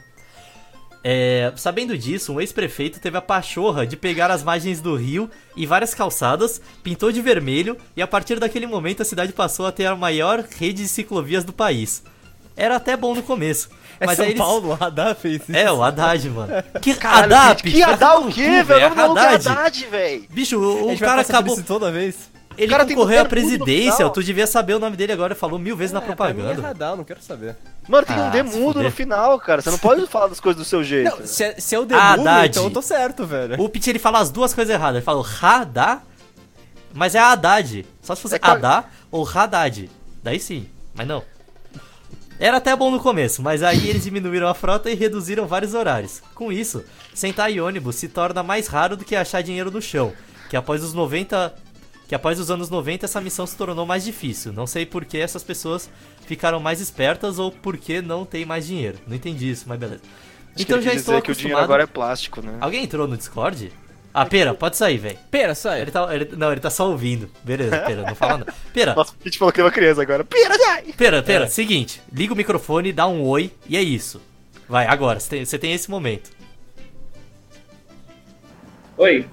É, sabendo disso, um ex-prefeito teve a pachorra de pegar as margens do rio e várias calçadas, pintou de vermelho e a partir daquele momento a cidade passou a ter a maior rede de ciclovias do país. Era até bom no começo. É mas São aí eles... Paulo, o Haddad fez isso. É, o Haddad, mano. Que Caralho, Haddad, que Haddad tomar o quê, velho? é O nome é Haddad. Haddad, velho. Bicho, o, o cara acabou... toda vez. Ele cara tem concorreu à presidência, tu devia saber o nome dele agora, falou mil vezes na É, pra mim é propaganda. Haddad, não quero saber. Mano, tem Ah, um demudo no final, cara. Você não pode falar das coisas do seu jeito. Não, se é, se é o Demudo, Haddad. então eu tô certo, velho. O Pete ele fala as duas coisas erradas. Ele fala Haddad, mas é Haddad. Só se fosse É qual- Haddad ou Haddad. Daí sim, mas não. Era até bom no começo, mas aí eles diminuíram a frota e reduziram vários horários. Com isso, sentar em ônibus se torna mais raro do que achar dinheiro no chão. Que após os 90. Que após os anos 90 essa missão se tornou mais difícil. Não sei por que essas pessoas ficaram mais espertas ou por que não tem mais dinheiro. Não entendi isso, mas beleza. Acho então já estou dizer que o dinheiro acostumado. agora é plástico, né? Alguém entrou no Discord? Ah, Pera, pode sair, velho. Pera, sai. Ele tá, ele- não, ele tá só ouvindo. Beleza, Pera, não fala nada. Pera, Nossa, a gente falou que é uma criança agora. Pira, dai! Pera, Pera, É. seguinte. Liga o microfone, dá um oi e é isso. Vai, agora, você tem, você tem esse momento. Oi.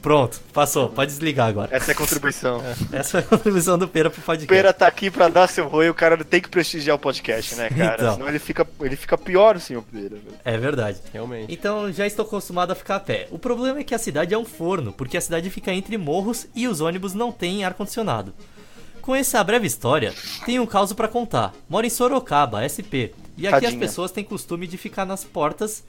Pronto, passou, pode desligar agora. Essa é a contribuição. Essa foi a contribuição do Pera pro O podcast. Pera tá aqui pra dar seu oi, o cara tem que prestigiar o podcast, né, cara? Então. Senão ele fica, ele fica pior, o senhor Pera. É verdade. Realmente. Então já estou acostumado a ficar a pé. O problema é que a cidade é um forno, porque a cidade fica entre morros e os ônibus não têm ar-condicionado. Com essa breve história, tenho um caso pra contar. Moro em Sorocaba, SP, e aqui as Tadinha. pessoas têm costume de ficar nas portas.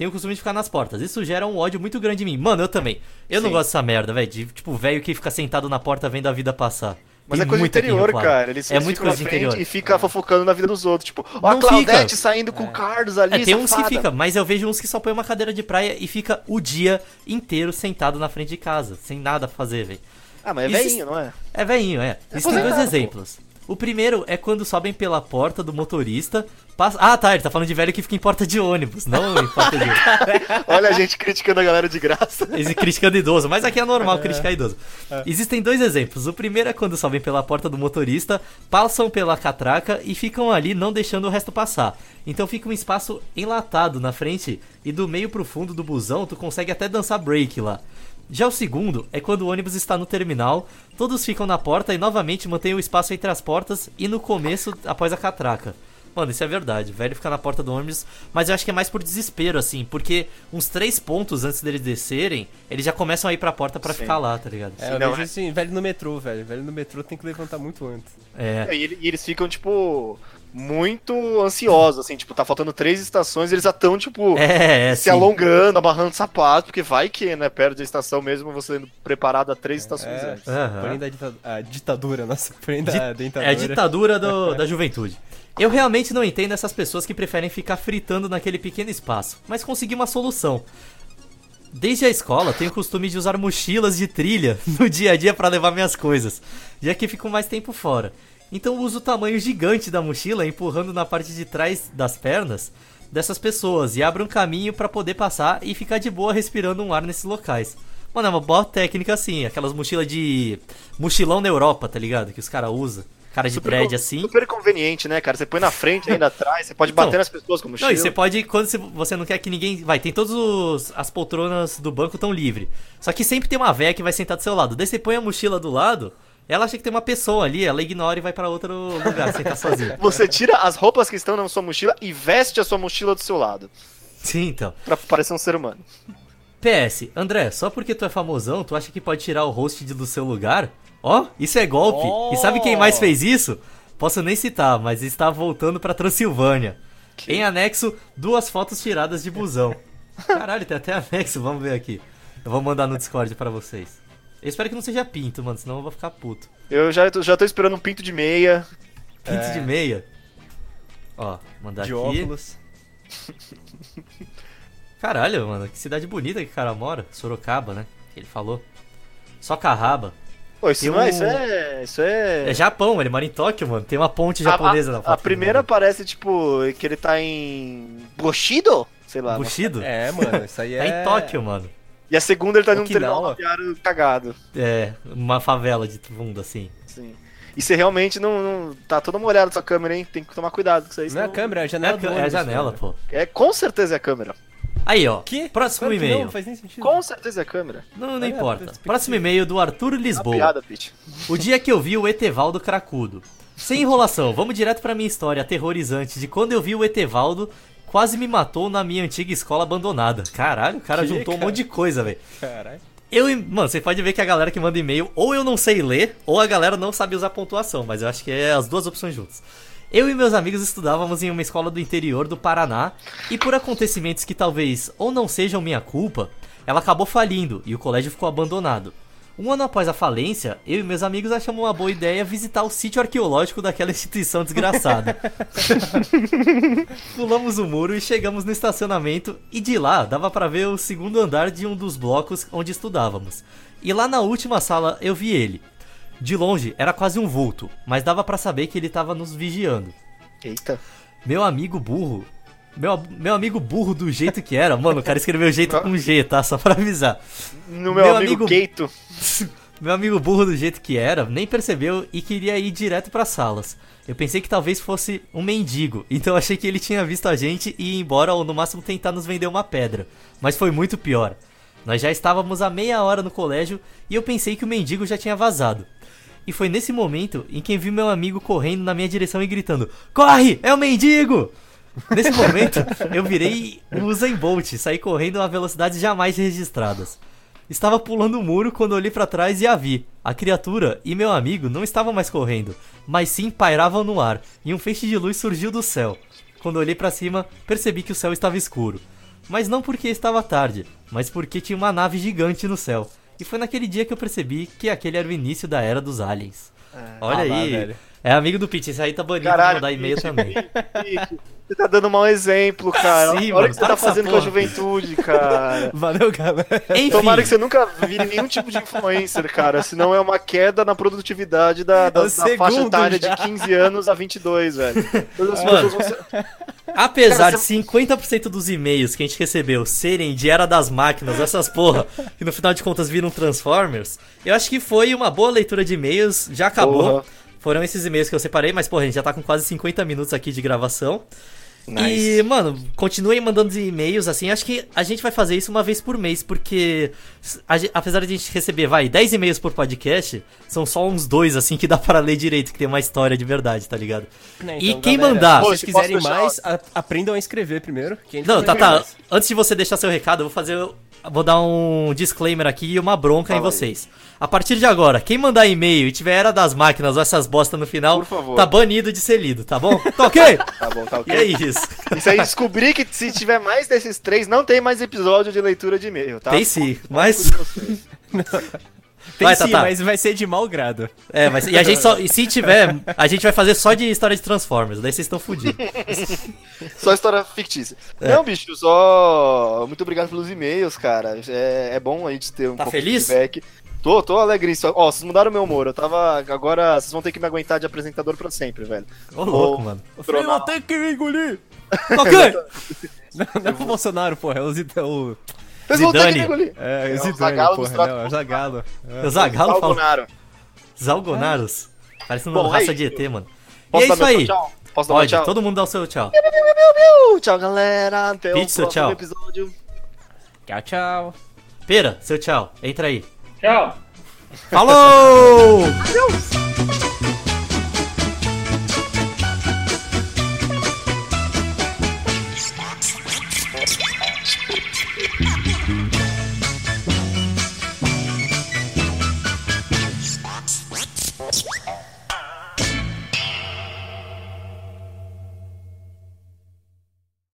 Tem o costume de ficar nas portas. Isso gera um ódio muito grande em mim. Mano, eu também. Eu não Sim. gosto dessa merda, velho. De tipo, velho que fica sentado na porta vendo a vida passar. Mas Tem é coisa aqui interior, cara. Eles, é eles muito coisa interior. e fica fofocando na vida dos outros. Tipo, ó, a Não Claudete fica. saindo com o Carlos ali. É, tem uns que safada. fica, mas eu vejo uns que só põe uma cadeira de praia e fica o dia inteiro sentado na frente de casa, sem nada a fazer, velho. Ah, mas é Isso- velhinho, não é? É velhinho, é. Existem dois aposentado, pô. O primeiro é quando sobem pela porta do motorista. Passa... Ah, tá, ele tá falando de velho que fica em porta de ônibus, não em porta de. Olha a gente criticando a galera de graça. Esse criticando idoso, mas aqui é normal criticar idoso. Existem dois exemplos. O primeiro é quando sobem pela porta do motorista, passam pela catraca e ficam ali não deixando o resto passar. Então fica um espaço enlatado na frente e do meio pro fundo do busão tu consegue até dançar break lá. Já o segundo é quando o ônibus está no terminal, todos ficam na porta e novamente mantém o espaço entre as portas e no começo após a catraca. Mano, isso é verdade. O velho fica na porta do ônibus, mas eu acho que é mais por desespero, assim, porque uns três pontos antes deles descerem, eles já começam a ir pra porta pra Sim. ficar lá, tá ligado? É, eu não, vejo é. assim, velho no metrô, velho. Velho no metrô tem que levantar muito antes. É. E, ele- e eles ficam, tipo, muito ansiosos, assim, tipo, tá faltando três estações, eles já estão, tipo, É, é, se sim. alongando, abarrando sapato, porque vai que, né, perto da estação mesmo, você indo preparado a três estações É, antes. Aham. porém da dita- a ditadura, nossa, porém da Di- dentadura. É a ditadura do- da juventude. Eu realmente não entendo essas pessoas que preferem ficar fritando naquele pequeno espaço, mas consegui uma solução. Desde a escola, tenho o costume de usar mochilas de trilha no dia a dia para levar minhas coisas, já que fico mais tempo fora. Então uso o tamanho gigante da mochila empurrando na parte de trás das pernas dessas pessoas e abro um caminho para poder passar e ficar de boa respirando um ar nesses locais. Mano, é uma boa técnica assim, aquelas mochilas de mochilão na Europa, tá ligado? Que os caras usam. Cara de Super dread con- assim. Super conveniente, né, cara? Você põe na frente, ainda atrás, você pode Então, bater nas pessoas com mochila. Não, e você pode, quando você- você não quer que ninguém. Vai, tem todas as poltronas do banco tão livre. Só que sempre tem uma véia que vai sentar do seu lado. Daí você põe a mochila do lado, ela acha que tem uma pessoa ali, ela ignora e vai pra outro lugar, sentar sozinha. Você tira as roupas que estão na sua mochila e veste a sua mochila do seu lado. Sim, então. Pra parecer um ser humano. PS, André, só porque tu é famosão, tu acha que pode tirar o host do seu lugar? Ó, isso é golpe. Oh. E sabe quem mais fez isso? Posso nem citar, mas está voltando pra Transilvânia. Em anexo, duas fotos tiradas de busão. Caralho, tem até anexo, vamos ver aqui. Eu vou mandar no Discord pra vocês. Eu espero que não seja pinto, mano, senão eu vou ficar puto. Eu já, tô- já tô esperando um pinto de meia. Pinto É. de meia. Ó, mandar De aqui. óculos. Caralho, mano, que cidade bonita que o cara mora. Sorocaba, né? Que ele falou. Só Carraba. Pô, isso Tem não é, um- isso é. Isso é. É Japão, ele mora em Tóquio, mano. Tem uma ponte A- japonesa a, na a, foto. primeira parece, tipo, que ele tá em. Bushido? Sei lá. Bushido? É, mano, isso aí Tá é. em Tóquio, mano. E a segunda ele tá num terminal rodoviário cagado. É, uma favela de fundo, assim. Assim. E você realmente não, não- Tá toda molhada sua câmera, hein? Tem que tomar cuidado com isso aí. Não é a câmera, é a É janela a, do é a janela, mano. pô. É, com certeza é a câmera. Aí, ó. Que? Próximo Claro e-mail. Não, não faz nem sentido. Com certeza é a câmera. Não, não É, importa. Próximo e-mail do Arthur Lisboa. piada. O dia que eu vi o Etevaldo cracudo. Sem enrolação, vamos direto pra minha história aterrorizante de quando eu vi o Etevaldo quase me matou na minha antiga escola abandonada. Caralho, o cara Que, juntou um cara? monte de coisa, velho. Caralho. Eu, mano, você pode ver que a galera que manda e-mail, ou eu não sei ler, ou a galera não sabe usar pontuação, mas eu acho que é as duas opções juntas. Eu e meus amigos estudávamos em uma escola do interior do Paraná, e por acontecimentos que talvez ou não sejam minha culpa, ela acabou falindo e o colégio ficou abandonado. Um ano após a falência, eu e meus amigos achamos uma boa ideia visitar o sítio arqueológico daquela instituição desgraçada. Pulamos o muro e chegamos no estacionamento e de lá dava pra ver o segundo andar de um dos blocos onde estudávamos. E lá na última sala eu vi ele. De longe era quase um vulto, mas dava pra saber que ele tava nos vigiando. Eita. Meu amigo burro, meu, meu amigo burro do jeito que era, mano, o cara escreveu jeito com G, tá? Só pra avisar. No meu, Meu amigo, amigo- Keito. Meu amigo burro do jeito que era, nem percebeu e queria ir direto pras salas. Eu pensei que talvez fosse um mendigo, então achei que ele tinha visto a gente e ir embora ou no máximo tentar nos vender uma pedra. Mas foi muito pior. Nós já estávamos há meia hora no colégio e eu pensei que o mendigo já tinha vazado. E foi nesse momento em que vi meu amigo correndo na minha direção e gritando: Corre! É o mendigo! Nesse momento, eu virei o Usain Bolt, saí correndo a velocidades jamais registradas. Estava pulando o muro quando olhei pra trás e a vi. A criatura e meu amigo não estavam mais correndo, mas sim pairavam no ar, e um feixe de luz surgiu do céu. Quando olhei pra cima, percebi que o céu estava escuro. Mas não porque estava tarde, mas porque tinha uma nave gigante no céu. E foi naquele dia que eu percebi que aquele era o início da era dos aliens. Olha Ah lá, aí. velho. É amigo do Pete, esse aí tá banido de Caralho, mandar e-mail Pete, também. Pete, Você tá dando mau exemplo, cara. Sim, Olha mano, o que você tá fazendo com a porra. juventude, cara. Valeu, galera. Enfim, Tomara que você nunca vire nenhum tipo de influencer, cara. Senão é uma queda na produtividade da, da, É da faixa etária já. de 15 anos a 22, velho. Todas as Mano. Apesar Cara, de 50% dos e-mails que a gente recebeu serem de Era das Máquinas, essas porra, que no final de contas viram Transformers, eu acho que foi uma boa leitura de e-mails, já acabou. Porra. Foram esses e-mails que eu separei, mas porra, a gente já tá com quase 50 minutos aqui de gravação. Nice. E, mano, continuem mandando e-mails, assim, acho que a gente vai fazer isso uma vez por mês, porque a apesar de a gente receber, vai, 10 e-mails por podcast, são só uns dois, assim, que dá para ler direito, que tem uma história de verdade, tá ligado? Né, E então, quem galera, mandar? Se Pô, vocês se quiserem mais, a- aprendam a escrever primeiro. que a gente Não, tá, tá. mais. Antes de você deixar seu recado, eu vou fazer. Vou dar um disclaimer aqui e uma bronca em Fala aí. vocês. A partir de agora, quem mandar e-mail e tiver era das máquinas ou essas bosta no final, tá banido de ser lido, tá bom? Tá ok? Tá bom, tá e ok. é isso. Isso aí, descobri que se tiver mais desses três, não tem mais episódio de leitura de e-mail, tá? Tem sim, mas. Tem Vai, sim, Tatá. mas vai ser de mau grado. É, mas. E a gente só. E se tiver, a gente vai fazer só de história de Transformers, daí vocês estão fodidos. Só história fictícia. É. Não, bicho, só. Muito obrigado pelos e-mails, cara. É, é bom a gente ter um Tá pouco feliz? de feedback. Tô, tô alegríssimo. Ó, vocês mudaram meu humor. Eu tava. Agora vocês vão ter que me aguentar de apresentador pra sempre, velho. Ô, louco, Ô, mano. O Freio Tronar. tem que me engolir. Tá ok? Não, não é o Bolsonaro, porra. É o. O... Vocês vão ter que engolir. É, É o o Zidane, Zagallo porra. Não, é o com- Zagalo. É. O Zagalo fala. Bolsonaro. Zalgonaros. Parece uma Bom, raça é de. ET, mano. Posso e é isso meu aí. tchau? Posso dar meu Pode, tchau? todo mundo dá o seu tchau. Uh, Tchau, galera. Até Pete, o próximo tchau. episódio. Tchau, tchau. Pera, seu tchau. Entra aí. Tchau. Falou!